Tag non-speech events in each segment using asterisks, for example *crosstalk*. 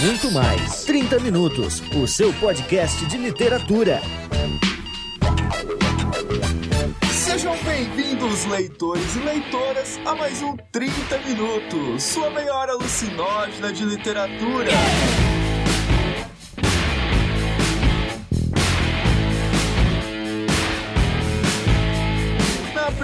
muito mais. 30 Minutos, o seu podcast de literatura. Sejam bem-vindos, leitores e leitoras, a mais um 30 Minutos, sua meia hora alucinógena de literatura. Na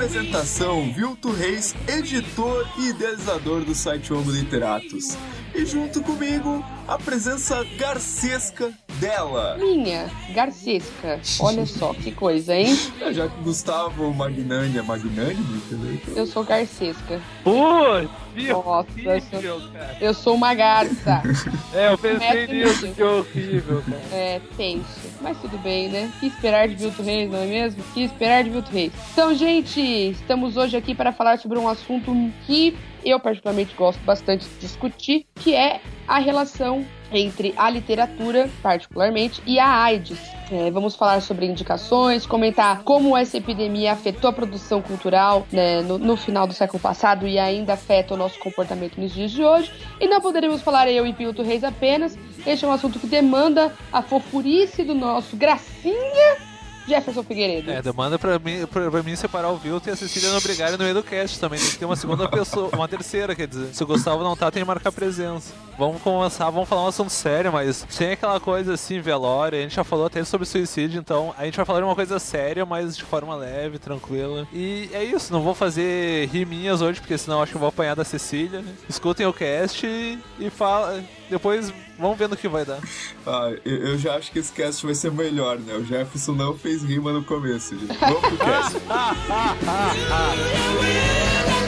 apresentação, Vilto Reis, editor e idealizador do site Homo Literatus. E junto comigo, a presença garcesca dela. Minha, Garcesca. Olha só que coisa, hein? É, Já que Gustavo Magnani é magnânimo, entendeu? Eu sou Garcesca. Putz, Nossa, horrível, cara. Eu sou uma garça. *laughs* É, eu pensei nisso, que horrível, cara. É, tenso. Mas tudo bem, né? Que esperar de Vilto Reis, não é mesmo? Que esperar de Vilto Reis. Então, gente, estamos hoje aqui para falar sobre um assunto que eu particularmente gosto bastante de discutir, que é a relação entre a literatura, particularmente, e a AIDS. É, vamos falar sobre indicações, comentar como essa epidemia afetou a produção cultural né, no, no final do século passado e ainda afeta o nosso comportamento nos dias de hoje. E não poderíamos falar eu e Pilto Reis apenas. Este é um assunto que demanda a fofurice do nosso gracinha Jefferson Figueiredo. É, demanda pra mim, pra, pra mim separar o Vilto e a Cecília não brigarem no meio do cast também. Tem que ter uma segunda pessoa, uma terceira, quer dizer. Se o Gustavo não tá, tem que marcar presença. Vamos começar, vamos falar um assunto sério, mas sem aquela coisa assim, velório. A gente já falou até sobre suicídio, então a gente vai falar de uma coisa séria, mas de forma leve, tranquila. E é isso, não vou fazer riminhas hoje, porque senão acho que eu vou apanhar da Cecília. Escutem o cast e, e fala. Depois vamos ver no que vai dar. Ah, eu, eu já acho que esse cast vai ser melhor, né? O Jefferson não fez rima no começo, gente. Vamos pro cast.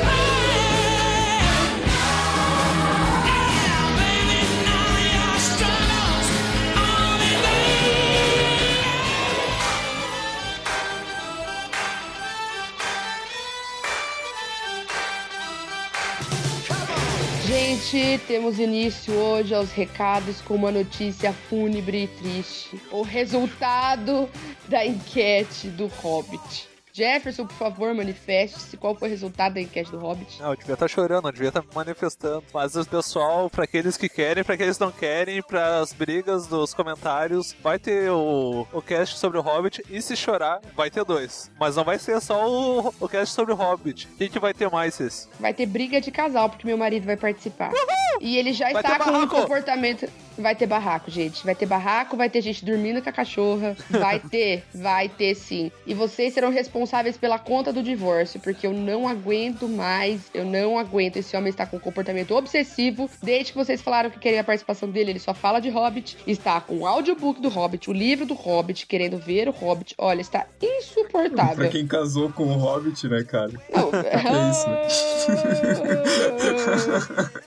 *laughs* Gente, temos início hoje aos recados com uma notícia fúnebre e triste. O resultado da enquete do Hobbit. Jefferson, por favor, manifeste-se qual foi o resultado da enquete do Hobbit. Não, eu devia estar chorando, eu devia estar me manifestando. Mas o pessoal, pra aqueles que querem, pra aqueles que não querem, pras brigas dos comentários, vai ter o, o cast sobre o Hobbit. E se chorar, vai ter dois. Mas não vai ser só o, o cast sobre o Hobbit. Quem que vai ter mais esse? Vai ter briga de casal, porque meu marido vai participar. E ele já Vai está com um comportamento. Vai ter barraco, gente. Vai ter barraco, vai ter gente dormindo com a cachorra. Vai *laughs* ter, vai ter sim. E vocês serão responsáveis pela conta do divórcio, porque eu não aguento mais. Eu não aguento. Esse homem está com um comportamento obsessivo. Desde que vocês falaram que queriam a participação dele, ele só fala de Hobbit. Está com o audiobook do Hobbit, o livro do Hobbit, querendo ver o Hobbit. Olha, está pra insuportável. quem casou com o Hobbit, né, cara? Não, *laughs* É isso, né? *laughs*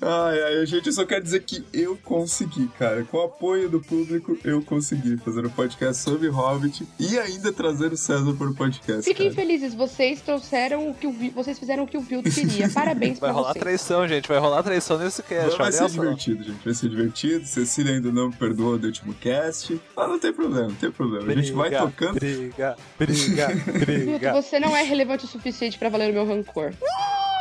Ai, ai, gente, eu só quero dizer que eu consegui, cara. Com o apoio do público, eu consegui fazer um podcast sobre Hobbit e ainda trazer o César para o podcast. Fiquem cara. felizes, vocês trouxeram o que o Vi- vocês fizeram o que o Vilto *laughs* queria. Parabéns Vai pra rolar vocês. traição, gente. Vai rolar traição nesse cast. Vai, vai ser divertido, gente. Vai ser divertido. Cecília ainda não me perdoou do último cast. Mas não tem problema, não tem problema. A gente vai Briga, tocando. Briga, *laughs* briga, briga. você não é relevante o suficiente pra valer o meu rancor.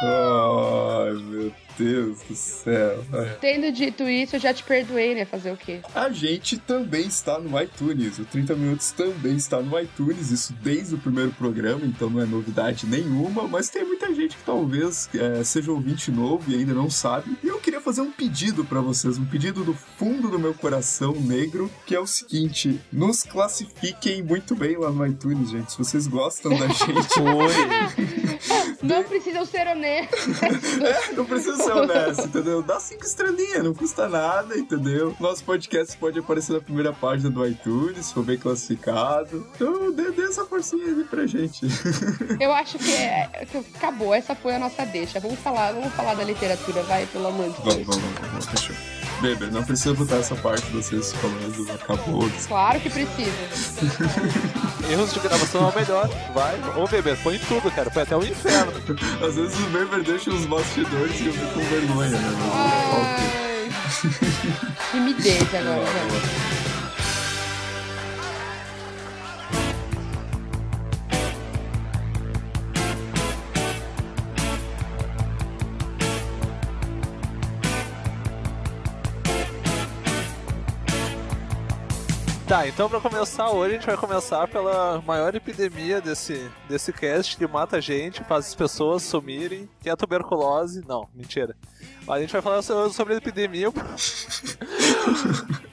Ai, meu Deus do céu. Tendo dito isso, eu já te perdoei, né? Fazer o quê? A gente também está no iTunes. O 30 Minutos também está no iTunes. Isso desde o primeiro programa, então não é novidade nenhuma. Mas tem muita gente que talvez é, seja ouvinte novo e ainda não sabe. E eu queria fazer um pedido para vocês, um pedido do fundo do meu coração negro, que é o seguinte: nos classifiquem muito bem lá no iTunes, gente. Se vocês gostam da *laughs* gente. Oi. Não precisam ser honestos. É, não precisa *laughs* entendeu? Dá cinco estrelinhas, não custa nada, entendeu? Nosso podcast pode aparecer na primeira página do iTunes, se for bem classificado. Então, dê, dê essa forcinha aí pra gente. *laughs* Eu acho que, é, que acabou. Essa foi a nossa deixa. Vamos falar, vamos falar da literatura, vai, pelo amor de Deus. vamos, vamos, vamos, fechou. Beber, não precisa botar essa parte de vocês falando, acabou. Claro que precisa. *laughs* Erros de gravação é o melhor. Vai. Ô, bebê, põe tudo, cara. Foi até o inferno. *laughs* Às vezes o Beber deixa os bastidores e eu fico com vergonha, né? Ai. Timidez agora, Boa, vai. boa. Então pra começar hoje, a gente vai começar pela maior epidemia desse, desse cast que mata a gente, faz as pessoas sumirem, que é a tuberculose. Não, mentira. Mas a gente vai falar sobre a epidemia. *laughs*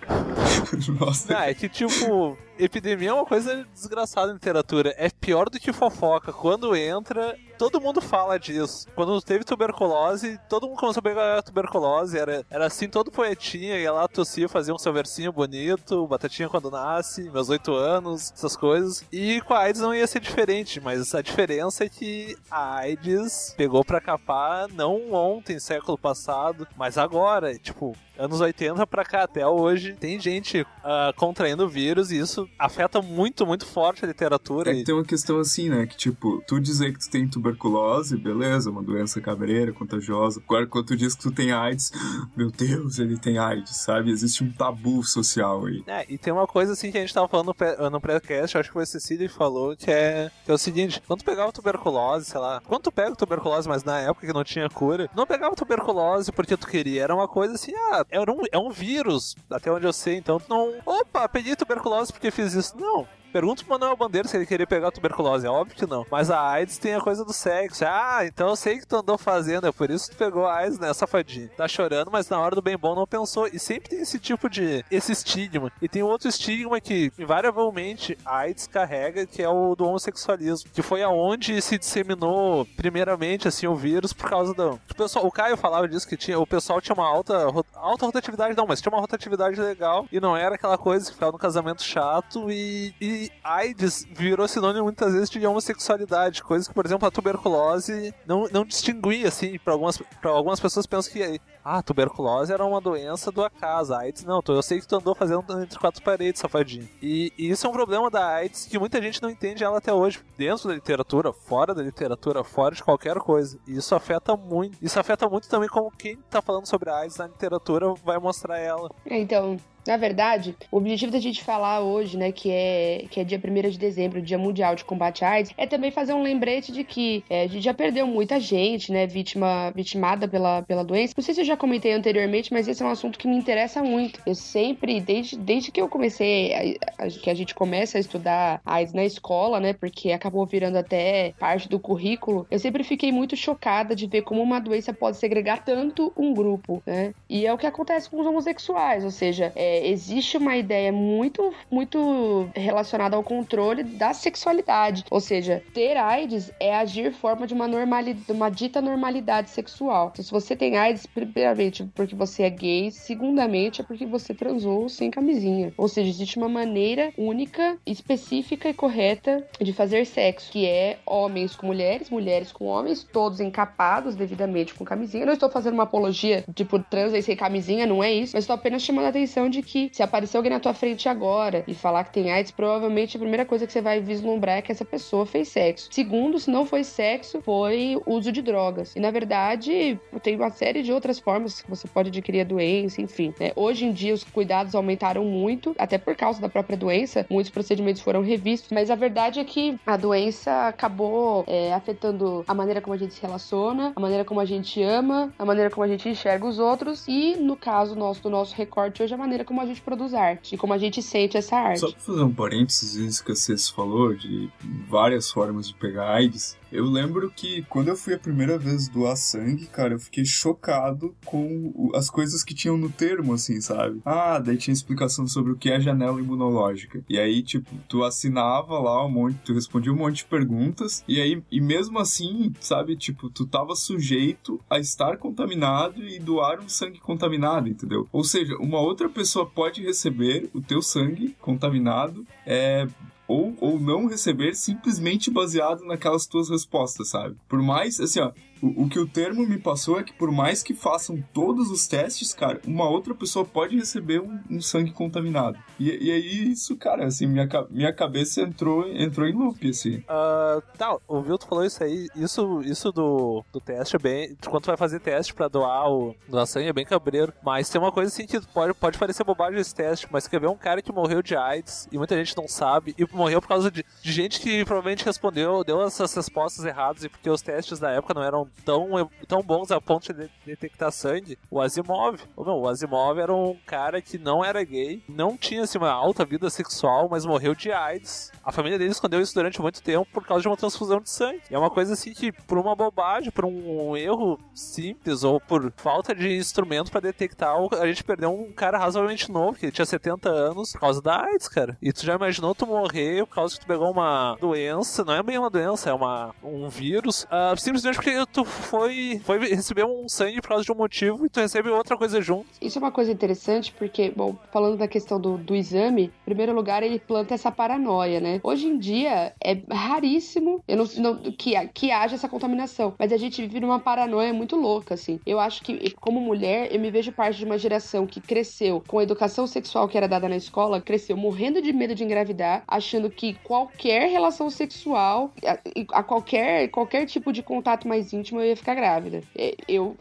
*laughs* Nossa. Não, é que tipo, epidemia é uma coisa desgraçada em literatura. É pior do que fofoca. Quando entra, todo mundo fala disso. Quando teve tuberculose, todo mundo começou a pegar tuberculose. Era, era assim, todo poetinha ia lá tossia, fazia um seu versinho bonito, batatinha quando nasce, meus oito anos, essas coisas. E com a AIDS não ia ser diferente, mas a diferença é que a AIDS pegou pra capar não ontem, século passado, mas agora. Tipo, anos 80 pra cá até hoje, tem gente uh, contraindo o vírus e isso afeta muito, muito forte a literatura. É que tem uma questão assim, né? Que tipo, tu dizer que tu tem tuberculose, beleza, uma doença cabreira, contagiosa. Agora, quando tu diz que tu tem AIDS, *gasps* meu Deus, ele tem AIDS, sabe? Existe um tabu social aí. É, e tem uma coisa assim que a gente tava falando no pré-cast, acho que foi a Cecília que falou, que é, que é o seguinte: quando tu pegava tuberculose, sei lá, quando tu pega tuberculose, mas na época que não tinha cura, não pegava tuberculose porque tu queria, era uma coisa assim, ah, era um, é um vírus, até onde eu sei, então tu não. Opa, peguei tuberculose porque fiz isso. Não, Pergunta pro Manuel Bandeira se ele queria pegar tuberculose. É óbvio que não. Mas a AIDS tem a coisa do sexo. Ah, então eu sei que tu andou fazendo. É por isso que tu pegou a AIDS, né, safadinho. Tá chorando, mas na hora do bem bom não pensou. E sempre tem esse tipo de. esse estigma. E tem outro estigma que, invariavelmente, a AIDS carrega, que é o do homossexualismo. Que foi aonde se disseminou, primeiramente, assim, o vírus por causa do. O, pessoal, o Caio falava disso que tinha. O pessoal tinha uma alta. alta rotatividade, não, mas tinha uma rotatividade legal. E não era aquela coisa que ficava no casamento chato e, e AIDS virou sinônimo muitas vezes de homossexualidade, coisas que, por exemplo, a tuberculose não, não distinguia, assim, para algumas, algumas pessoas pensam que ah, a tuberculose era uma doença do acaso, a AIDS não, eu sei que tu andou fazendo entre quatro paredes, safadinho. E, e isso é um problema da AIDS que muita gente não entende ela até hoje, dentro da literatura, fora da literatura, fora de qualquer coisa. E isso afeta muito. Isso afeta muito também como quem tá falando sobre a AIDS na literatura vai mostrar ela. É, então, na verdade, o objetivo da gente falar hoje, né, que é, que é dia 1 de dezembro, Dia Mundial de Combate à AIDS, é também fazer um lembrete de que é, a gente já perdeu muita gente, né, vítima, vitimada pela, pela doença. Não sei se eu já comentei anteriormente, mas esse é um assunto que me interessa muito. Eu sempre, desde, desde que eu comecei, a, a, que a gente começa a estudar AIDS na escola, né, porque acabou virando até parte do currículo, eu sempre fiquei muito chocada de ver como uma doença pode segregar tanto um grupo, né? E é o que acontece com os homossexuais, ou seja, é, existe uma ideia muito, muito relacionada ao controle da sexualidade. Ou seja, ter AIDS é agir forma de uma normalidade, uma dita normalidade sexual. Então, se você tem AIDS, primeiramente porque você é gay, segundamente é porque você transou sem camisinha. Ou seja, existe uma maneira única, específica e correta de fazer sexo, que é homens com mulheres, mulheres com homens, todos encapados devidamente com camisinha. Eu não estou fazendo uma apologia tipo trans sem camisinha, não é isso, mas estou apenas chamando a atenção de que se aparecer alguém na tua frente agora e falar que tem AIDS, provavelmente a primeira coisa que você vai vislumbrar é que essa pessoa fez sexo. Segundo, se não foi sexo, foi uso de drogas. E na verdade, tem uma série de outras formas que você pode adquirir a doença, enfim. Né? Hoje em dia, os cuidados aumentaram muito, até por causa da própria doença, muitos procedimentos foram revistos, mas a verdade é que a doença acabou é, afetando a maneira como a gente se relaciona, a maneira como a gente ama, a maneira como a gente enxerga os outros e, no caso nosso, do nosso recorte hoje, a maneira como a gente produz arte e como a gente sente essa arte. Só pra fazer um parênteses isso que você falou, de várias formas de pegar AIDS, eu lembro que quando eu fui a primeira vez doar sangue, cara, eu fiquei chocado com as coisas que tinham no termo, assim, sabe? Ah, daí tinha explicação sobre o que é janela imunológica. E aí, tipo, tu assinava lá um monte, tu respondia um monte de perguntas, e aí, e mesmo assim, sabe, tipo, tu tava sujeito a estar contaminado e doar um sangue contaminado, entendeu? Ou seja, uma outra pessoa pode receber o teu sangue contaminado é, ou, ou não receber simplesmente baseado naquelas tuas respostas, sabe? Por mais, assim, ó, o, o, que o termo me passou é que por mais que façam todos os testes, cara, uma outra pessoa pode receber um, um sangue contaminado. E, e, aí isso, cara, assim, minha, minha cabeça entrou, entrou em loop, assim. Uh, tá, o Vilto falou isso aí, isso, isso do, do teste é bem... Quando tu vai fazer teste pra doar o doar sangue é bem cabreiro, mas tem uma coisa assim que pode, pode parecer bobagem esse teste, mas quer ver um cara que morreu de AIDS e muita gente não sabe, e morreu por causa de, de gente que provavelmente respondeu, deu essas respostas erradas e porque os testes da época não eram tão, tão bons a ponto de detectar sangue, o Asimov. Não, o Asimov era um cara que não era gay, não tinha assim, uma alta vida sexual, mas morreu de AIDS. A família dele escondeu isso durante muito tempo por causa de uma transfusão de sangue. E é uma coisa assim que, por uma bobagem, por um erro simples ou por falta de instrumento para detectar, a gente perdeu um cara razoavelmente novo, que tinha 70 anos, por causa da AIDS, cara. E tu já imaginou tu morrer por causa que tu pegou uma doença, não é bem uma doença, é uma, um vírus, uh, simplesmente porque tu foi, foi receber um sangue por causa de um motivo e tu recebe outra coisa junto. Isso é uma coisa interessante porque, bom, falando da questão do, do exame, em primeiro lugar ele planta essa paranoia, né? Hoje em dia é raríssimo eu não, não, que, que haja essa contaminação, mas a gente vive numa paranoia muito louca, assim. Eu acho que, como mulher, eu me vejo parte de uma geração que cresceu com a educação sexual que era dada na escola, cresceu morrendo de medo de engravidar, achando que qualquer relação sexual, a, a qualquer, qualquer tipo de contato mais íntimo, eu ia ficar grávida. Eu,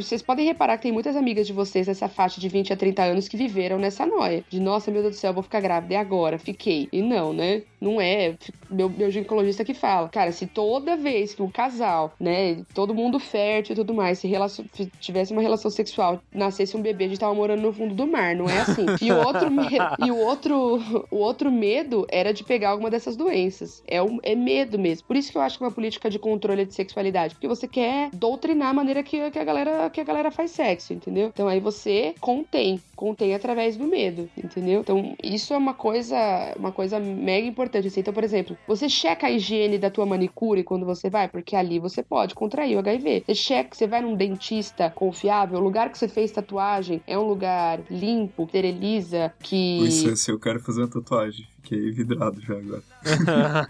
vocês podem reparar que tem muitas amigas de vocês nessa faixa de 20 a 30 anos que viveram nessa noia. De nossa, meu Deus do céu, vou ficar grávida. E agora? Fiquei. E não, né? Não é. Meu, meu ginecologista que fala. Cara, se toda vez que um casal, né, todo mundo fértil e tudo mais, se relacion... tivesse uma relação sexual, nascesse um bebê, a gente tava morando no fundo do mar, não é assim. E o outro, e o outro, o outro medo era de pegar alguma dessas doenças. É, um... é medo mesmo. Por isso que eu acho que é uma política de controle de sexualidade, porque você quer doutrinar a maneira que, que a galera que a galera faz sexo, entendeu? Então aí você contém, contém através do medo, entendeu? Então isso é uma coisa, uma coisa mega importante assim. Então, por exemplo, você checa a higiene da tua manicure quando você vai, porque ali você pode contrair o HIV. Você checa, você vai num dentista confiável, o lugar que você fez tatuagem é um lugar limpo, steriliza, que. Licença, eu quero fazer uma tatuagem. Fiquei vidrado já agora. *laughs*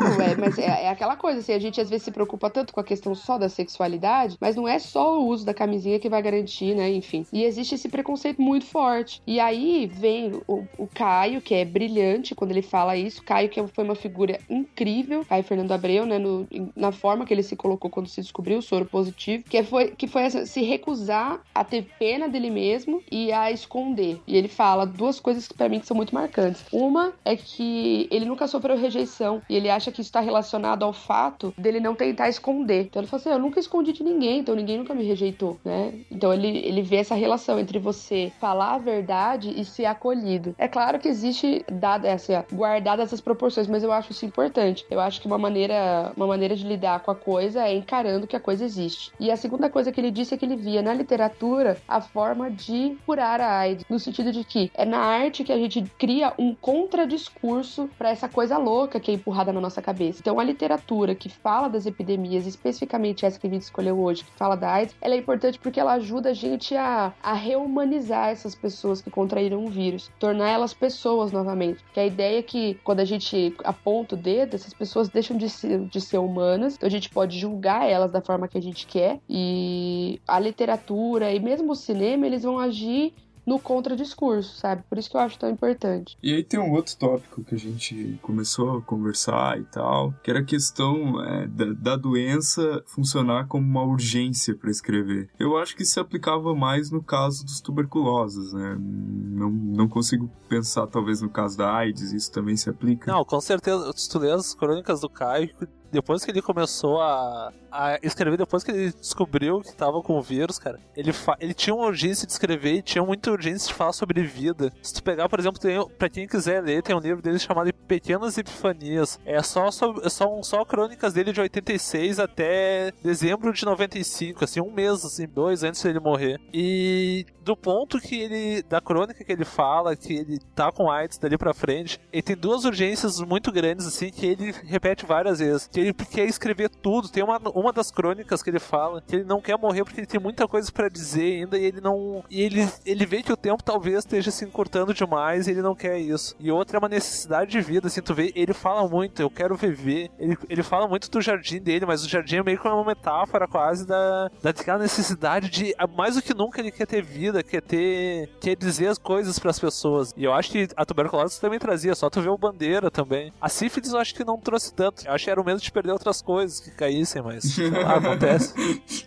não, é, mas é, é, aquela coisa, assim, a gente às vezes se preocupa tanto com a questão só da sexualidade, mas não é só o uso da camisinha que vai garantir, né? Enfim. E existe esse preconceito muito forte. E aí vem o, o Caio, que é brilhante quando ele fala isso. Caio, que foi uma figura incrível, Caio Fernando Abreu, né? No, na forma que ele se colocou quando se descobriu o soro positivo, que foi, que foi essa, se recusar a ter pena dele mesmo e a esconder. E ele fala duas coisas que para mim que são muito marcantes. Uma é que ele nunca sofreu rejeição e ele acha que isso está relacionado ao fato dele não tentar esconder. Então ele fala assim: eu nunca escondi de ninguém, então ninguém nunca me rejeitou, né? Então ele, ele vê essa relação entre você falar a verdade e ser acolhido. É claro que existe, dada essa, guardadas essas proporções, mas eu acho isso importante. Eu acho que uma maneira, uma maneira de lidar com a coisa é encarando que a coisa existe. E a segunda coisa que ele disse é que ele via na literatura a forma de curar a AIDS, no sentido de que é na arte que a gente cria um contraditório discurso para essa coisa louca que é empurrada na nossa cabeça. Então, a literatura que fala das epidemias, especificamente essa que a gente escolheu hoje, que fala da AIDS, ela é importante porque ela ajuda a gente a, a reumanizar essas pessoas que contraíram o vírus, tornar elas pessoas novamente. Que a ideia é que quando a gente aponta o dedo, essas pessoas deixam de ser, de ser humanas, então a gente pode julgar elas da forma que a gente quer, e a literatura e mesmo o cinema, eles vão agir no contradiscurso, sabe? Por isso que eu acho tão importante. E aí tem um outro tópico que a gente começou a conversar e tal, que era a questão é, da, da, doença funcionar como uma urgência para escrever. Eu acho que se aplicava mais no caso dos tuberculosos, né? Não, não consigo pensar, talvez, no caso da AIDS, isso também se aplica. Não, com certeza. Se tu lê as crônicas do Caio, depois que ele começou a, a escrever, depois que ele descobriu que tava com o vírus, cara, ele, ele tinha uma urgência de escrever e tinha muita urgência de falar sobre vida. Se tu pegar, por exemplo, tem, pra quem quiser ler, tem um livro dele chamado Pequenas Epifanias. É só, só, são só crônicas dele de 86 até dezembro de 95, assim, um mês, assim, dois antes dele morrer. E do ponto que ele, da crônica que ele fala, que ele tá com AIDS dali pra frente, ele tem duas urgências muito grandes, assim, que ele repete várias vezes. Que ele quer escrever tudo. Tem uma, uma das crônicas que ele fala que ele não quer morrer porque ele tem muita coisa para dizer ainda e ele não. E ele, ele vê que o tempo talvez esteja se encurtando demais e ele não quer isso. E outra é uma necessidade de vida, assim, tu vê, ele fala muito, eu quero viver. Ele, ele fala muito do jardim dele, mas o jardim é meio que uma metáfora quase da, daquela necessidade de, mais do que nunca, ele quer ter vida, quer ter. quer dizer as coisas para as pessoas. E eu acho que a tuberculose também trazia, só tu vê o bandeira também. A sífilis eu acho que não trouxe tanto. Eu acho que era o medo de perder outras coisas que caíssem, mas lá, *laughs* acontece.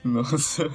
Nossa,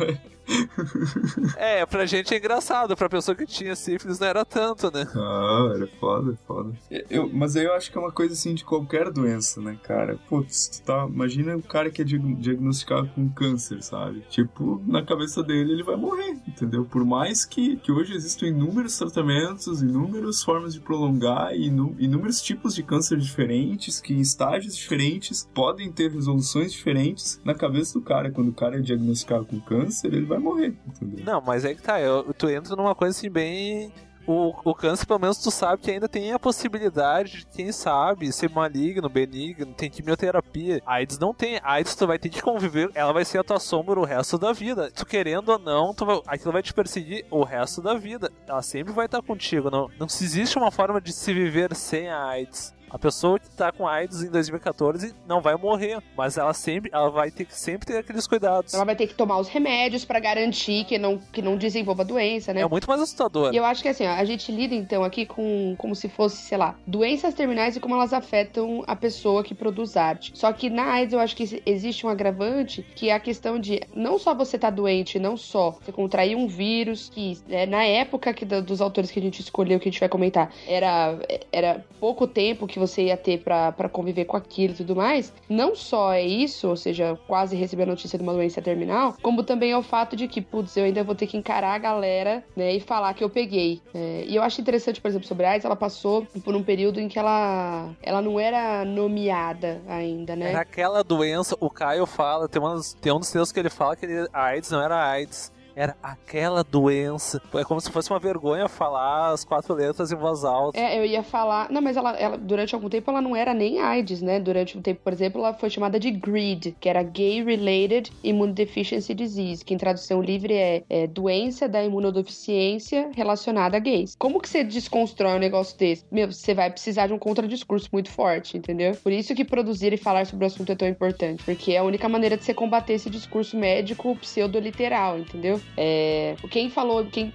*laughs* É, pra gente é engraçado, pra pessoa que tinha sífilis não era tanto, né? Ah, era foda, foda. Eu, mas aí eu acho que é uma coisa assim de qualquer doença, né, cara? Putz, tá, imagina o cara que é diag- diagnosticado com câncer, sabe? Tipo, na cabeça dele ele vai morrer, entendeu? Por mais que, que hoje existam inúmeros tratamentos, inúmeras formas de prolongar e inú- inúmeros tipos de câncer diferentes, que em estágios diferentes podem ter resoluções diferentes, na cabeça do cara, quando o cara é diagnosticado com câncer, ele vai morrer, entendeu? Não, mas é que tá, eu, tu entra numa coisa assim bem. O, o câncer, pelo menos, tu sabe que ainda tem a possibilidade de, quem sabe, ser maligno, benigno, tem quimioterapia. A AIDS não tem. A AIDS tu vai ter que conviver, ela vai ser a tua sombra o resto da vida. Tu querendo ou não, tu vai, aquilo vai te perseguir o resto da vida. Ela sempre vai estar contigo. Não, não existe uma forma de se viver sem a AIDS. A pessoa que tá com AIDS em 2014 não vai morrer, mas ela sempre, ela vai ter que sempre ter aqueles cuidados. Ela vai ter que tomar os remédios pra garantir que não, que não desenvolva doença, né? É muito mais assustador. E eu acho que assim, ó, a gente lida então aqui com como se fosse, sei lá, doenças terminais e como elas afetam a pessoa que produz arte. Só que na AIDS eu acho que existe um agravante que é a questão de não só você tá doente, não só você contrair um vírus, que né, na época que, do- dos autores que a gente escolheu, que a gente vai comentar, era, era pouco tempo que você ia ter pra conviver com aquilo e tudo mais. Não só é isso, ou seja, quase receber a notícia de uma doença terminal, como também é o fato de que, putz, eu ainda vou ter que encarar a galera, né, e falar que eu peguei. É, e eu acho interessante, por exemplo, sobre a AIDS, ela passou por um período em que ela, ela não era nomeada ainda, né? Naquela doença, o Caio fala, tem, umas, tem um dos textos que ele fala que ele, a AIDS não era AIDS. Era aquela doença. É como se fosse uma vergonha falar as quatro letras em voz alta. É, eu ia falar. Não, mas ela, ela, durante algum tempo ela não era nem AIDS, né? Durante um tempo, por exemplo, ela foi chamada de GRID, que era Gay Related Immunodeficiency Disease, que em tradução livre é, é doença da imunodeficiência relacionada a gays. Como que você desconstrói um negócio desse? Meu, você vai precisar de um contradiscurso muito forte, entendeu? Por isso que produzir e falar sobre o assunto é tão importante, porque é a única maneira de você combater esse discurso médico pseudo-literal, entendeu? É, quem falou, quem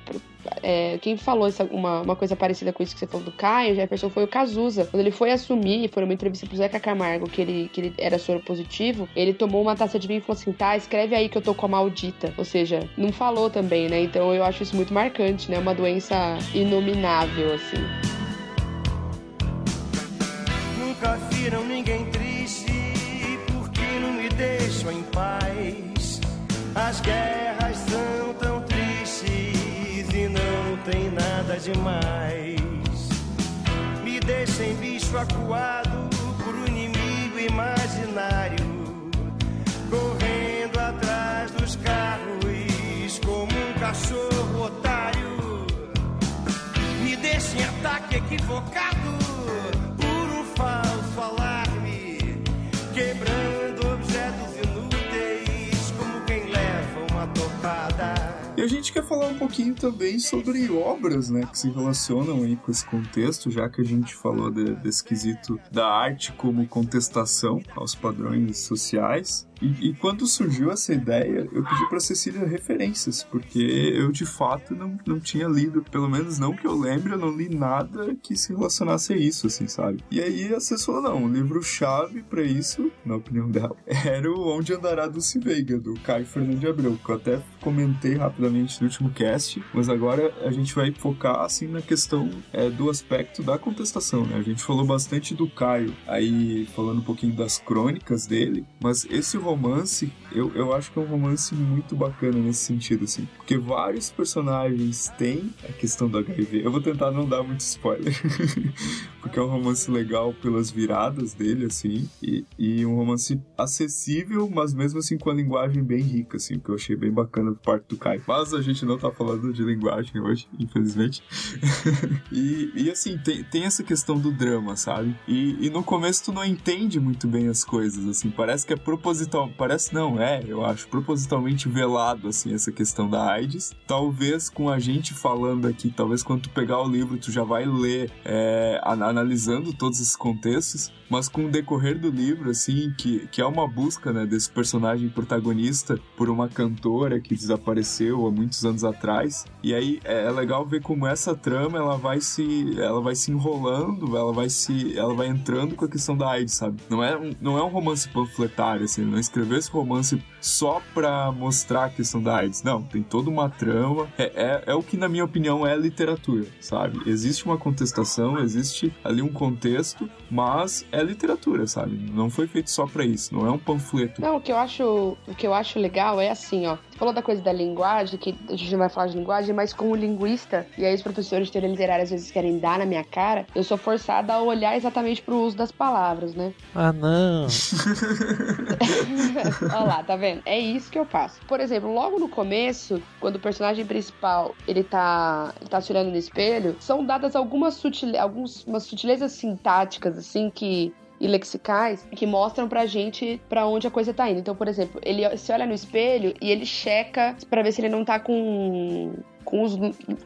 é, quem falou essa, uma, uma coisa parecida com isso que você falou do Caio, Jefferson, foi o Cazuza. Quando ele foi assumir, foi uma entrevista pro Zeca Camargo, que ele, que ele era soro positivo, ele tomou uma taça de vinho e falou assim: tá, escreve aí que eu tô com a maldita. Ou seja, não falou também, né? Então eu acho isso muito marcante, né? Uma doença inominável, assim. Nunca viram ninguém triste porque não me deixam em paz. As guerras são tão tristes e não tem nada demais. Me deixem bicho acuado por um inimigo imaginário, correndo atrás dos carros como um cachorro otário. Me deixem ataque equivocado a gente quer falar um pouquinho também sobre obras, né, que se relacionam aí com esse contexto, já que a gente falou de- desse quesito da arte como contestação aos padrões sociais. E, e quando surgiu essa ideia, eu pedi pra Cecília referências, porque eu de fato não, não tinha lido, pelo menos não que eu lembre, eu não li nada que se relacionasse a isso, assim, sabe? E aí a Cecília falou, não, o livro-chave pra isso, na opinião dela, *laughs* era o Onde Andará Dulce Veiga, do Caio Fernando de Abreu, que eu até comentei rapidamente no último cast, mas agora a gente vai focar, assim, na questão é, do aspecto da contestação, né? A gente falou bastante do Caio, aí falando um pouquinho das crônicas dele, mas esse romance, eu, eu acho que é um romance muito bacana nesse sentido, assim, porque vários personagens têm a questão do HIV. Eu vou tentar não dar muito spoiler, *laughs* porque é um romance legal pelas viradas dele, assim, e, e um romance acessível, mas mesmo assim com a linguagem bem rica, assim, que eu achei bem bacana por parte do Caio. Mas a gente não tá falando de linguagem hoje, infelizmente. *laughs* e, e assim, tem, tem essa questão do drama, sabe? E, e no começo tu não entende muito bem as coisas, assim, parece que é proposital, parece não, é, eu acho, propositalmente velado, assim, essa questão da AIDS. Talvez com a gente falando aqui, talvez quando tu pegar o livro tu já vai ler é, an- analisando todos esses contextos, mas com o decorrer do livro, assim, que, que é uma busca, né, desse personagem protagonista por uma cantora que desapareceu há muitos anos atrás, e aí é, é legal ver como essa trama, ela vai se, ela vai se enrolando, ela vai se, ela vai entrando com a questão da AIDS, sabe? Não é um, não é um romance panfletário, assim, não, escreveu esse romance só pra mostrar a questão da AIDS. Não, tem toda uma trama. É, é, é o que, na minha opinião, é literatura, sabe? Existe uma contestação, existe ali um contexto, mas é literatura, sabe? Não foi feito só pra isso, não é um panfleto. Não, o que eu acho, o que eu acho legal é assim, ó. Falou da coisa da linguagem, que a gente não vai falar de linguagem, mas como linguista, e aí os professores de teoria literária às vezes querem dar na minha cara, eu sou forçada a olhar exatamente pro uso das palavras, né? Ah, não. *laughs* Olha lá, tá vendo? É isso que eu faço. Por exemplo, logo no começo, quando o personagem principal ele tá, ele tá se olhando no espelho, são dadas algumas, sutile, algumas sutilezas sintáticas, assim, que e lexicais que mostram pra gente pra onde a coisa tá indo. Então, por exemplo, ele se olha no espelho e ele checa pra ver se ele não tá com com os,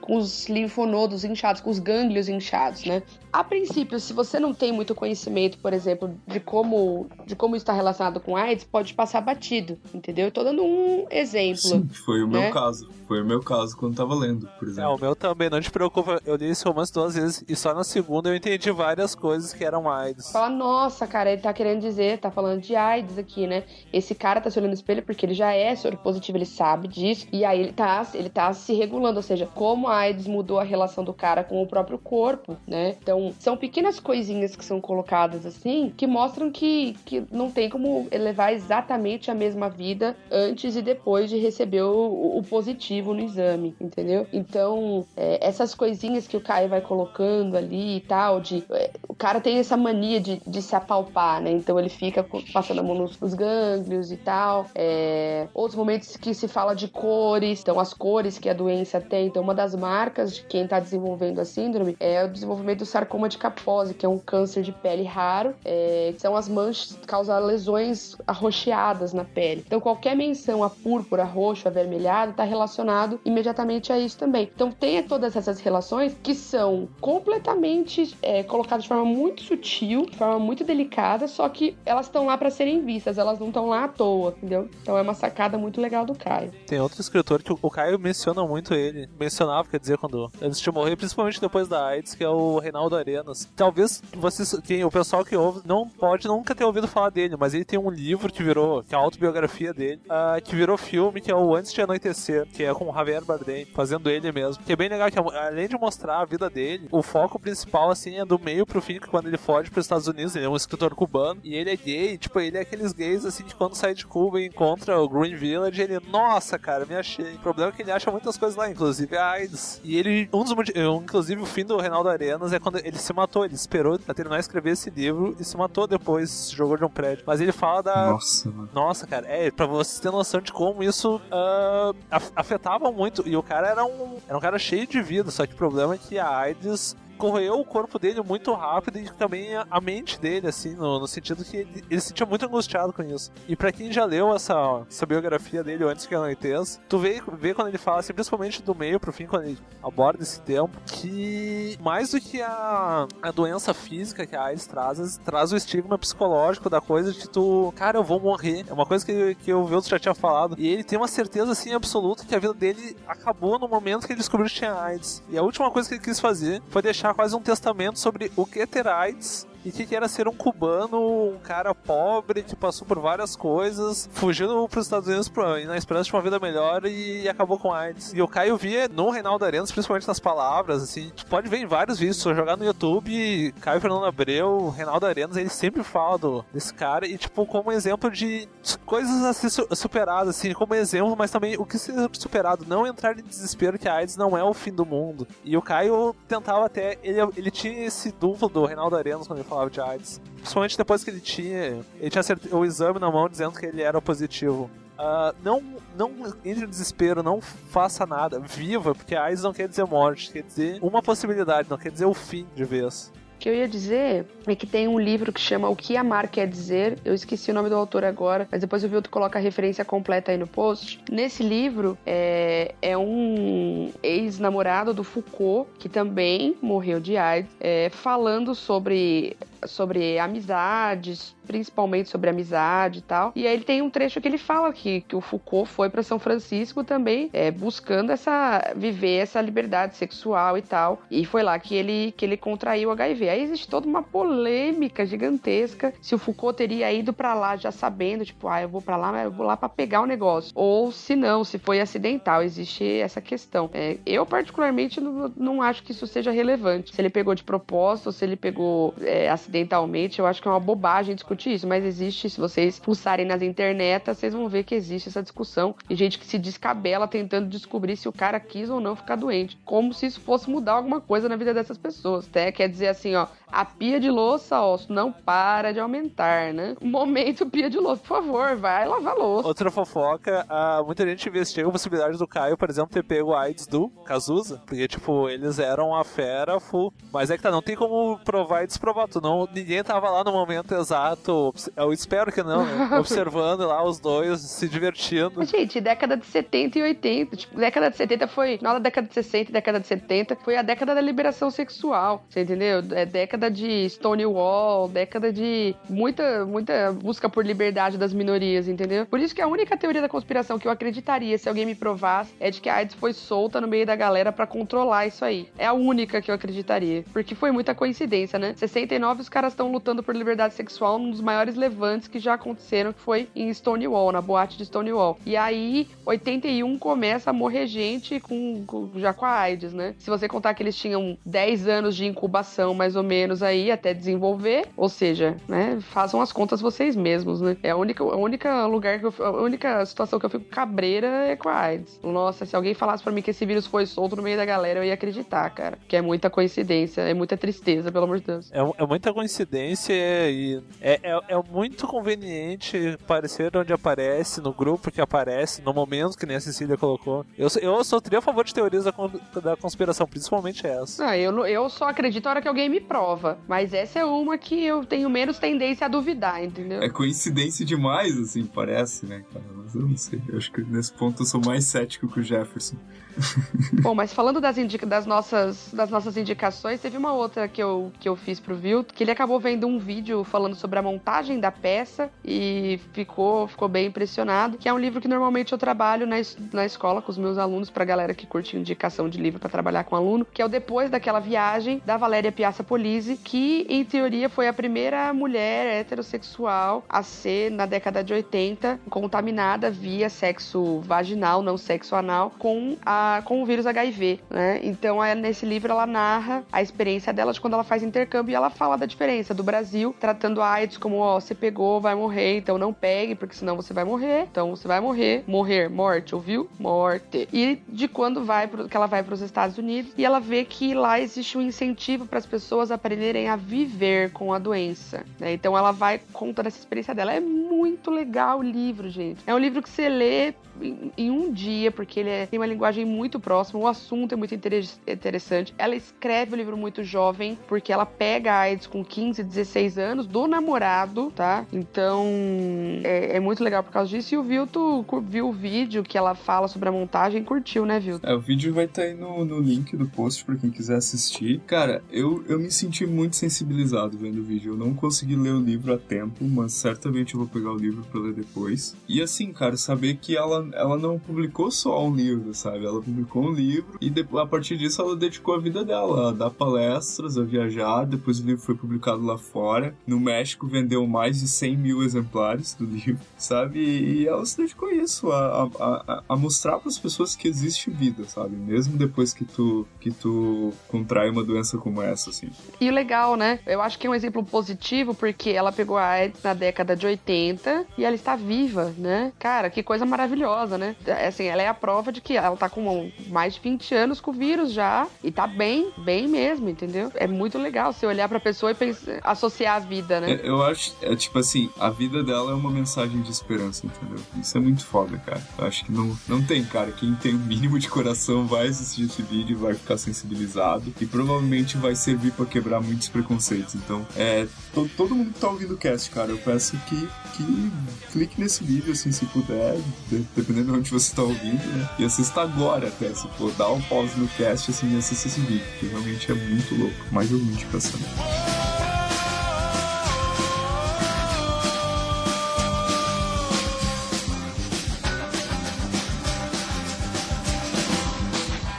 com os linfonodos inchados, com os gânglios inchados, né? A princípio, se você não tem muito conhecimento, por exemplo, de como, de como está relacionado com AIDS, pode passar batido, entendeu? Eu tô dando um exemplo. Sim, foi o né? meu caso. Foi o meu caso quando tava lendo, por É, exemplo. o meu também, não te preocupa. Eu li esse romance duas vezes e só na segunda eu entendi várias coisas que eram AIDS. Fala, nossa, cara, ele tá querendo dizer, tá falando de AIDS aqui, né? Esse cara tá se olhando no espelho porque ele já é soro positivo, ele sabe disso. E aí ele tá, ele tá se regulando, ou seja, como a AIDS mudou a relação do cara com o próprio corpo, né? Então, são pequenas coisinhas que são colocadas assim que mostram que, que não tem como levar exatamente a mesma vida antes e depois de receber o, o positivo no exame, entendeu? Então, é, essas coisinhas que o Caio vai colocando ali e tal, de. é, o cara tem essa mania de, de se apalpar, né? Então ele fica passando a mão nos, nos gânglios e tal. É, outros momentos que se fala de cores, então as cores que a doença tem. Então, uma das marcas de quem tá desenvolvendo a síndrome é o desenvolvimento do sarcoma de Kaposi, que é um câncer de pele raro, é, que são as manchas que causam lesões arroxeadas na pele. Então, qualquer menção a púrpura, roxo, avermelhado, está relacionado imediatamente a isso também. Então, tem todas essas relações que são completamente é, colocadas de forma muito sutil, de forma muito delicada, só que elas estão lá para serem vistas, elas não estão lá à toa, entendeu? Então, é uma sacada muito legal do Caio. Tem outro escritor que o Caio menciona muito ele. Mencionava, quer dizer, quando antes de morrer, principalmente depois da AIDS, que é o Reinaldo Arenas. Talvez vocês, quem, o pessoal que ouve, não pode nunca ter ouvido falar dele, mas ele tem um livro que virou, que é a autobiografia dele, ah, que virou filme, que é o Antes de Anoitecer, que é com o Javier Bardem, fazendo ele mesmo. Que é bem legal, que é- além de mostrar a vida dele, o foco principal, assim, é do meio pro fim, que quando ele foge pros Estados Unidos, ele é um escritor cubano, e ele é gay, tipo, ele é aqueles gays, assim, que quando sai de Cuba e encontra o Green Village, ele, nossa, cara, me achei. O problema é que ele acha muitas coisas lá, inclusive a AIDS. E ele, um dos motivos, inclusive o fim do Reinaldo Arenas é quando ele se matou, ele esperou pra terminar de escrever esse livro e se matou depois, jogou de um prédio. Mas ele fala da, Nossa, mano. nossa, cara, é, pra vocês terem noção de como isso af- afetava muito. E o cara era um, era um cara cheio de vida, só que o problema é que a AIDS corroeu o corpo dele muito rápido e também a, mente dele, assim, no, no sentido que ele, ele se sentia muito angustiado com isso. E pra quem já leu essa, essa biografia dele antes que anoiteça, tu vê, vê quando ele fala, assim, principalmente do meio pro fim, quando ele aborda esse tempo, que mais do que a, a doença física que a AIDS traz, traz o estigma psicológico da coisa de tu, cara, eu vou morrer. É uma coisa que, que o Vilto já tinha falado. E ele tem uma certeza, assim, absoluta que a vida dele acabou no momento que ele descobriu que tinha AIDS. E a última coisa que ele quis fazer foi deixar quase um testamento sobre o que é ter AIDS e que era ser um cubano, um cara pobre que passou por várias coisas, fugindo para os Estados Unidos pra, na esperança de uma vida melhor e acabou com AIDS. E o Caio via no Reinaldo Arenas, principalmente nas palavras, assim, tu pode ver em vários vídeos, tu jogar no YouTube, Caio Fernando Abreu, Reinaldo Arenas, ele sempre fala do, desse cara e, tipo, como exemplo de coisas a ser su- superadas, assim, como exemplo, mas também o que ser superado, não entrar em desespero que a AIDS não é o fim do mundo. E o Caio tentava até, ele, ele tinha esse duplo do Reinaldo Arenas quando ele falava de AIDS. Principalmente depois que ele tinha, ele tinha o exame na mão dizendo que ele era positivo. Ah, não, não entre em desespero, não faça nada, viva, porque AIDS não quer dizer morte, quer dizer uma possibilidade, não quer dizer o fim de vez. Que eu ia dizer é que tem um livro que chama O que Amar Quer Dizer. Eu esqueci o nome do autor agora, mas depois o Vilto coloca a referência completa aí no post. Nesse livro é, é um ex-namorado do Foucault, que também morreu de AIDS, é, falando sobre sobre amizades, principalmente sobre amizade e tal. E aí ele tem um trecho que ele fala que, que o Foucault foi para São Francisco também, é, buscando essa viver essa liberdade sexual e tal. E foi lá que ele que ele contraiu HIV. Aí existe toda uma polêmica gigantesca se o Foucault teria ido para lá já sabendo, tipo, ah, eu vou para lá, mas eu vou lá para pegar o negócio. Ou se não, se foi acidental, existe essa questão. É, eu, particularmente, não, não, acho que isso seja relevante. Se ele pegou de propósito, ou se ele pegou é, acidentalmente, eu acho que é uma bobagem discutir isso, mas existe, se vocês pulsarem nas internet, vocês vão ver que existe essa discussão e gente que se descabela tentando descobrir se o cara quis ou não ficar doente. Como se isso fosse mudar alguma coisa na vida dessas pessoas. Até quer dizer assim, ó, a pia de louça, ó, não para de aumentar, né? Momento pia de louça, por favor, vai lavar louça. Outra fofoca, uh, muita gente investiga a possibilidade do Caio, por exemplo, ter pego a AIDS do Cazuza, porque, tipo, eles eram a fera full. Mas é que tá, não tem como provar e desprovar. Tu não, ninguém tava lá no momento exato, eu espero que não, né? *laughs* Observando lá os dois se divertindo. Gente, década de 70 e 80, tipo, década de 70 foi, da década de 60 e década de 70, foi a década da liberação sexual, você entendeu? É década de Stonewall, década de muita, muita busca por liberdade das minorias, entendeu? Por isso que a única teoria da conspiração que eu acreditaria se alguém me provasse é de que a AIDS foi solta no meio da galera para controlar isso aí. É a única que eu acreditaria. Porque foi muita coincidência, né? 69 os caras estão lutando por liberdade sexual num dos maiores levantes que já aconteceram, que foi em Stonewall, na boate de Stonewall. E aí, 81 começa a morrer gente com, com já com a AIDS, né? Se você contar que eles tinham 10 anos de incubação, mais ou menos, aí, até desenvolver, ou seja, né? Façam as contas vocês mesmos, né? É a única, a única lugar que eu, a única situação que eu fico cabreira é com a AIDS. Nossa, se alguém falasse para mim que esse vírus foi solto no meio da galera, eu ia acreditar, cara. Que é muita coincidência, é muita tristeza, pelo amor de Deus. É, é muita coincidência e é, é, é muito conveniente aparecer onde aparece, no grupo que aparece, no momento que nem a Cecília colocou. Eu, eu sou a favor de teorias da, da conspiração, principalmente essa. Ah, eu, eu só acredito na hora que alguém me prova. Mas essa é uma que eu tenho menos tendência a duvidar, entendeu? É coincidência demais, assim, parece, né, cara? Mas eu não sei. Eu acho que nesse ponto eu sou mais cético que o Jefferson. *laughs* Bom, mas falando das, das, nossas, das nossas indicações, teve uma outra que eu, que eu fiz pro Vilt, que ele acabou vendo um vídeo falando sobre a montagem da peça e ficou, ficou bem impressionado, que é um livro que normalmente eu trabalho na, na escola com os meus alunos, pra galera que curte indicação de livro para trabalhar com aluno, que é o Depois daquela Viagem, da Valéria Piazza Polisi, que em teoria foi a primeira mulher heterossexual a ser, na década de 80, contaminada via sexo vaginal, não sexo anal, com a com o vírus HIV, né? Então, é, nesse livro ela narra a experiência dela de quando ela faz intercâmbio e ela fala da diferença do Brasil, tratando a AIDS como, ó, você pegou, vai morrer, então não pegue, porque senão você vai morrer. Então você vai morrer, morrer, morte, ouviu? Morte. E de quando vai pro, que ela vai para os Estados Unidos e ela vê que lá existe um incentivo para as pessoas aprenderem a viver com a doença. Né? Então ela vai contando essa experiência dela. É muito legal o livro, gente. É um livro que você lê em, um dia, porque ele é, tem uma linguagem muito próxima, o assunto é muito interessante. Ela escreve o livro muito jovem, porque ela pega a AIDS com 15, 16 anos, do namorado, tá? Então é, é muito legal por causa disso. E o Vilto viu o vídeo que ela fala sobre a montagem curtiu, né, Vilto? É, o vídeo vai estar tá aí no, no link do post pra quem quiser assistir. Cara, eu, eu me senti muito sensibilizado vendo o vídeo. Eu não consegui ler o livro a tempo, mas certamente eu vou pegar o livro pra ler depois. E assim, cara, saber que ela, ela não publicou só um livro, sabe? Ela publicou um livro e depois, a partir disso ela dedicou a vida dela a dar palestras, a viajar. Depois o livro foi publicado lá fora. No México vendeu mais de 100 mil exemplares do *laughs* livro, sabe? E ela se dedicou a isso, a, a, a mostrar para as pessoas que existe vida, sabe? Mesmo depois que tu, que tu contrai uma doença como essa, assim. E legal, né? Eu acho que é um exemplo positivo porque ela pegou a AIDS na década de 80 e ela está viva, né? Cara, que coisa maravilhosa, né? É, assim, ela é a prova de que ela tá com mais de 20 anos com o vírus já. E tá bem, bem mesmo, entendeu? É muito legal você olhar pra pessoa e pensar, associar a vida, né? É, eu acho, é tipo assim, a vida dela é uma mensagem de esperança, entendeu? Isso é muito foda, cara. Eu acho que não, não tem, cara. Quem tem o um mínimo de coração vai assistir esse vídeo, vai ficar sensibilizado e provavelmente vai servir para quebrar muitos preconceitos. Então, é, to, todo mundo que tá ouvindo o cast, cara, eu peço que, que clique nesse vídeo, assim, se puder, dependendo de onde você tá ouvindo, né? E assista agora até, se for, dá um pause no cast, assim, e assista esse vídeo, que realmente é muito louco. Mais uma indicação.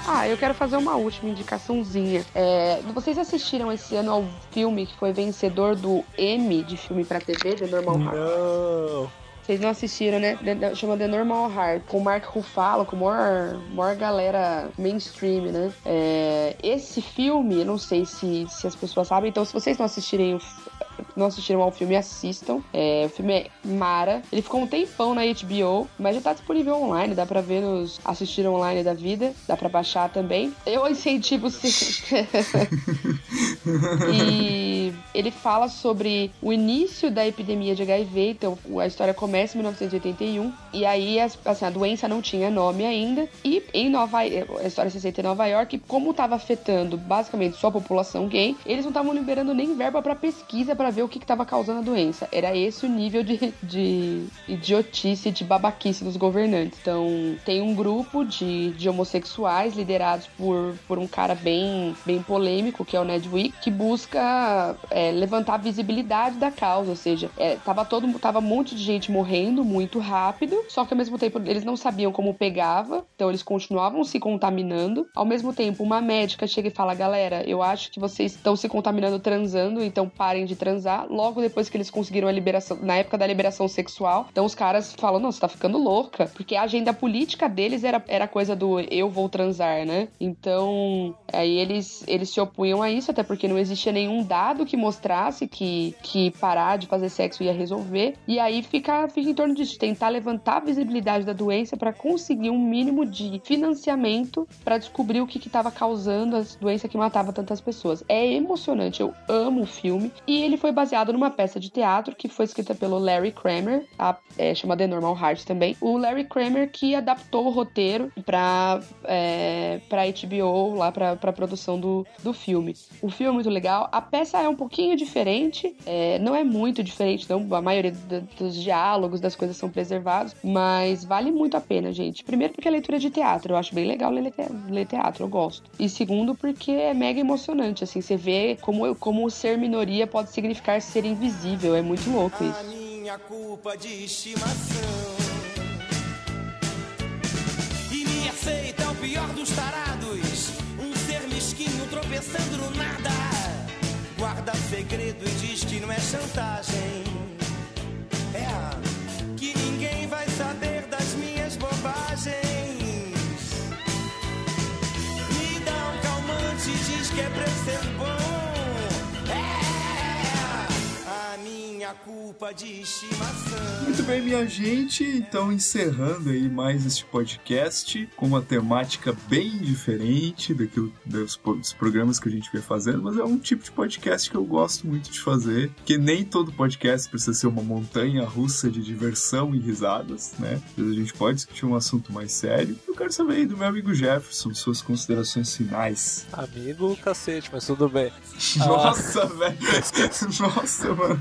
Ah, eu quero fazer uma última indicaçãozinha. É, vocês assistiram esse ano ao filme que foi vencedor do M de filme pra TV, The Normal Heart? Não. Vocês não assistiram, né? The- Chama The Normal Heart, com o Mark Ruffalo, com maior, maior galera mainstream, né? É, esse filme, eu não sei se, se as pessoas sabem, então se vocês não assistirem o não assistiram ao filme, assistam. É, o filme é Mara. Ele ficou um tempão na HBO, mas já tá disponível online, dá pra ver nos assistir online da vida, dá pra baixar também. Eu incentivo sim. *laughs* e ele fala sobre o início da epidemia de HIV, então a história começa em 1981, e aí as- assim, a doença não tinha nome ainda, e em Nova a história se aceita em Nova York, como estava afetando basicamente só a população gay, eles não estavam liberando nem verba para pesquisa para ver o que estava causando a doença. Era esse o nível de, de idiotice, de babaquice dos governantes. Então, tem um grupo de, de homossexuais liderados por, por um cara bem, bem polêmico, que é o Ned Wick, que busca é, levantar a visibilidade da causa, ou seja, é, tava todo tava um monte de gente morrendo muito rápido, só que ao mesmo tempo eles não sabiam como pegava, então eles continuavam se contaminando. Ao mesmo tempo, uma médica chega e fala: "Galera, eu acho que vocês estão se contaminando transando, então parem de transar". Logo depois que eles conseguiram a liberação, na época da liberação sexual, então os caras falam: "Não, você tá ficando louca", porque a agenda política deles era era coisa do eu vou transar, né? Então, aí eles eles se opunham a isso, até porque não existia nenhum dado que mostrasse que que parar de fazer sexo ia resolver. E aí fica fica em torno disso, tentar levantar a visibilidade da doença para conseguir um mínimo de financiamento para descobrir o que estava causando a doença que matava tantas pessoas. É emocionante, eu amo o filme. E ele foi baseado numa peça de teatro que foi escrita pelo Larry Kramer, a, é, chamada The Normal Heart também. O Larry Kramer que adaptou o roteiro para é, para HBO lá para para produção do, do filme. O filme é muito legal. A peça é um pouquinho diferente, é, não é muito diferente, não. A maioria do- dos diálogos, das coisas são preservados, mas vale muito a pena, gente. Primeiro porque é leitura de teatro, eu acho bem legal ler, ler teatro, eu gosto. E segundo porque é mega emocionante, assim, você vê como, como ser minoria pode significar ser invisível, é muito louco A isso. minha culpa de estimação. E me aceita o pior dos tarados. Um ser mesquinho tropeçando no nada. Guarda segredo e diz que não é chantagem. É que ninguém vai saber das minhas bobagens. Me dá um calmante diz que é pra eu ser bom. Minha culpa de estimação. Muito bem, minha gente. Então, encerrando aí mais este podcast com uma temática bem diferente daquilo dos, dos programas que a gente vem fazendo, mas é um tipo de podcast que eu gosto muito de fazer, que nem todo podcast precisa ser uma montanha russa de diversão e risadas, né? Às vezes a gente pode discutir um assunto mais sério. Eu quero saber aí do meu amigo Jefferson, suas considerações finais. Amigo, cacete, mas tudo bem. *laughs* Nossa, velho. *laughs* Nossa, mano.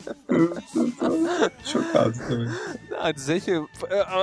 *laughs* chocado também. Não, dizer que eu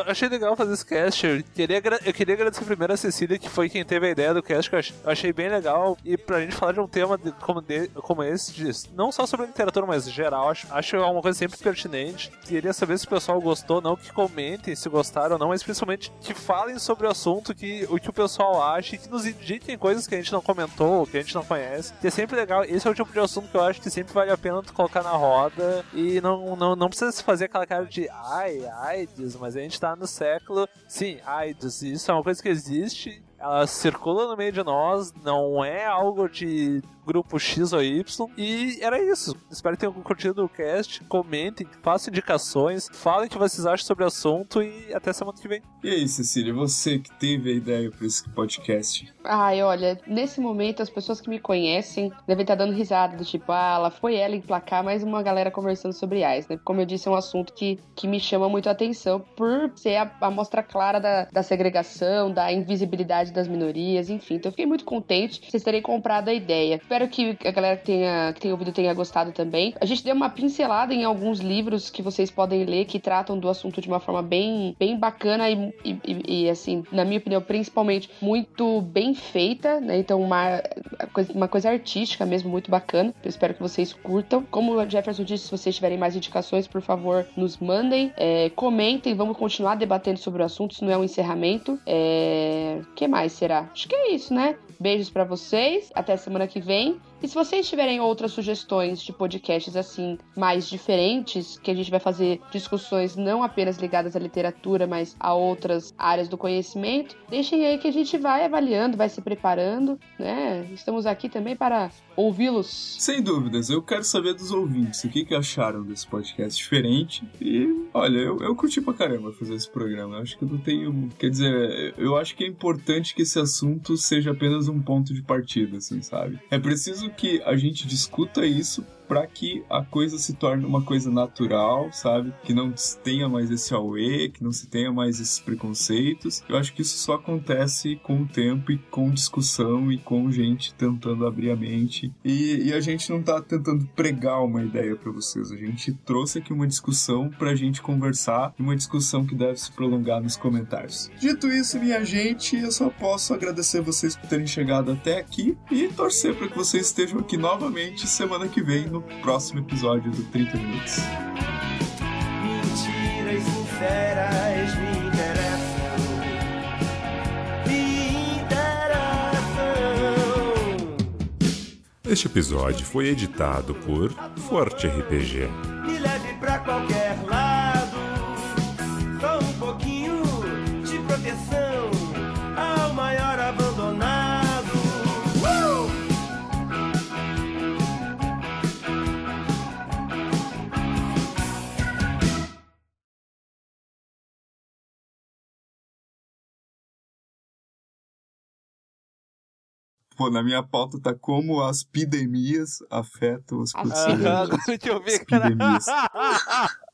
achei legal fazer esse cast. Eu queria, eu queria agradecer primeiro a Cecília, que foi quem teve a ideia do cast, que eu ach- eu achei bem legal. E pra gente falar de um tema de- como, de- como esse, de- não só sobre literatura, mas geral, acho, acho uma coisa sempre pertinente. Queria saber se o pessoal gostou, não que comentem se gostaram ou não, mas principalmente que falem sobre o assunto, que, o que o pessoal acha, e que nos indiquem coisas que a gente não comentou, que a gente não conhece. Que é sempre legal. Esse é o tipo de assunto que eu acho que sempre vale a pena tu colocar na roda e não, não, não precisa se fazer aquela cara de ai, AIDS, mas a gente tá no século. Sim, AIDS, isso é uma coisa que existe. Ela circula no meio de nós, não é algo de grupo X ou Y. E era isso. Espero que tenham curtido o cast. Comentem, façam indicações, falem o que vocês acham sobre o assunto e até semana que vem. E aí, Cecília, você que teve a ideia para esse podcast? Ai, olha, nesse momento as pessoas que me conhecem devem estar dando risada, do tipo, ah, ela foi ela emplacar mais uma galera conversando sobre AIDS, né? Como eu disse, é um assunto que, que me chama muito a atenção por ser a, a mostra clara da, da segregação, da invisibilidade das minorias, enfim. Então eu fiquei muito contente de vocês terem comprado a ideia. Espero que a galera que tenha, que tenha ouvido tenha gostado também. A gente deu uma pincelada em alguns livros que vocês podem ler que tratam do assunto de uma forma bem, bem bacana e, e, e assim, na minha opinião, principalmente muito bem feita, né? Então, uma, uma coisa artística mesmo, muito bacana. Eu espero que vocês curtam. Como o Jefferson disse, se vocês tiverem mais indicações, por favor, nos mandem. É, comentem, vamos continuar debatendo sobre o assunto. Isso não é um encerramento. É... O que mais será? Acho que é isso, né? Beijos para vocês. Até semana que vem. E se vocês tiverem outras sugestões de podcasts assim, mais diferentes, que a gente vai fazer discussões não apenas ligadas à literatura, mas a outras áreas do conhecimento, deixem aí que a gente vai avaliando, vai se preparando, né? Estamos aqui também para ouvi-los. Sem dúvidas, eu quero saber dos ouvintes o que, que acharam desse podcast diferente. E olha, eu, eu curti pra caramba fazer esse programa. Eu acho que eu não tenho. Quer dizer, eu acho que é importante que esse assunto seja apenas um ponto de partida, assim, sabe? É preciso que a gente discuta isso para que a coisa se torne uma coisa natural, sabe? Que não tenha mais esse auê, que não se tenha mais esses preconceitos. Eu acho que isso só acontece com o tempo e com discussão e com gente tentando abrir a mente. E, e a gente não tá tentando pregar uma ideia para vocês. A gente trouxe aqui uma discussão pra gente conversar, uma discussão que deve se prolongar nos comentários. Dito isso, minha gente, eu só posso agradecer vocês por terem chegado até aqui e torcer para que vocês estejam aqui novamente semana que vem no no próximo episódio do 30 Minutos. Mentiras sinceras me interessam. Me interessam. Este episódio foi editado por Forte RPG. Me leve pra qualquer Pô, na minha pauta tá como as epidemias afetam as As pessoas. epidemias. Aham, *laughs* agora deixa eu ver, Epidemias. cara. *laughs*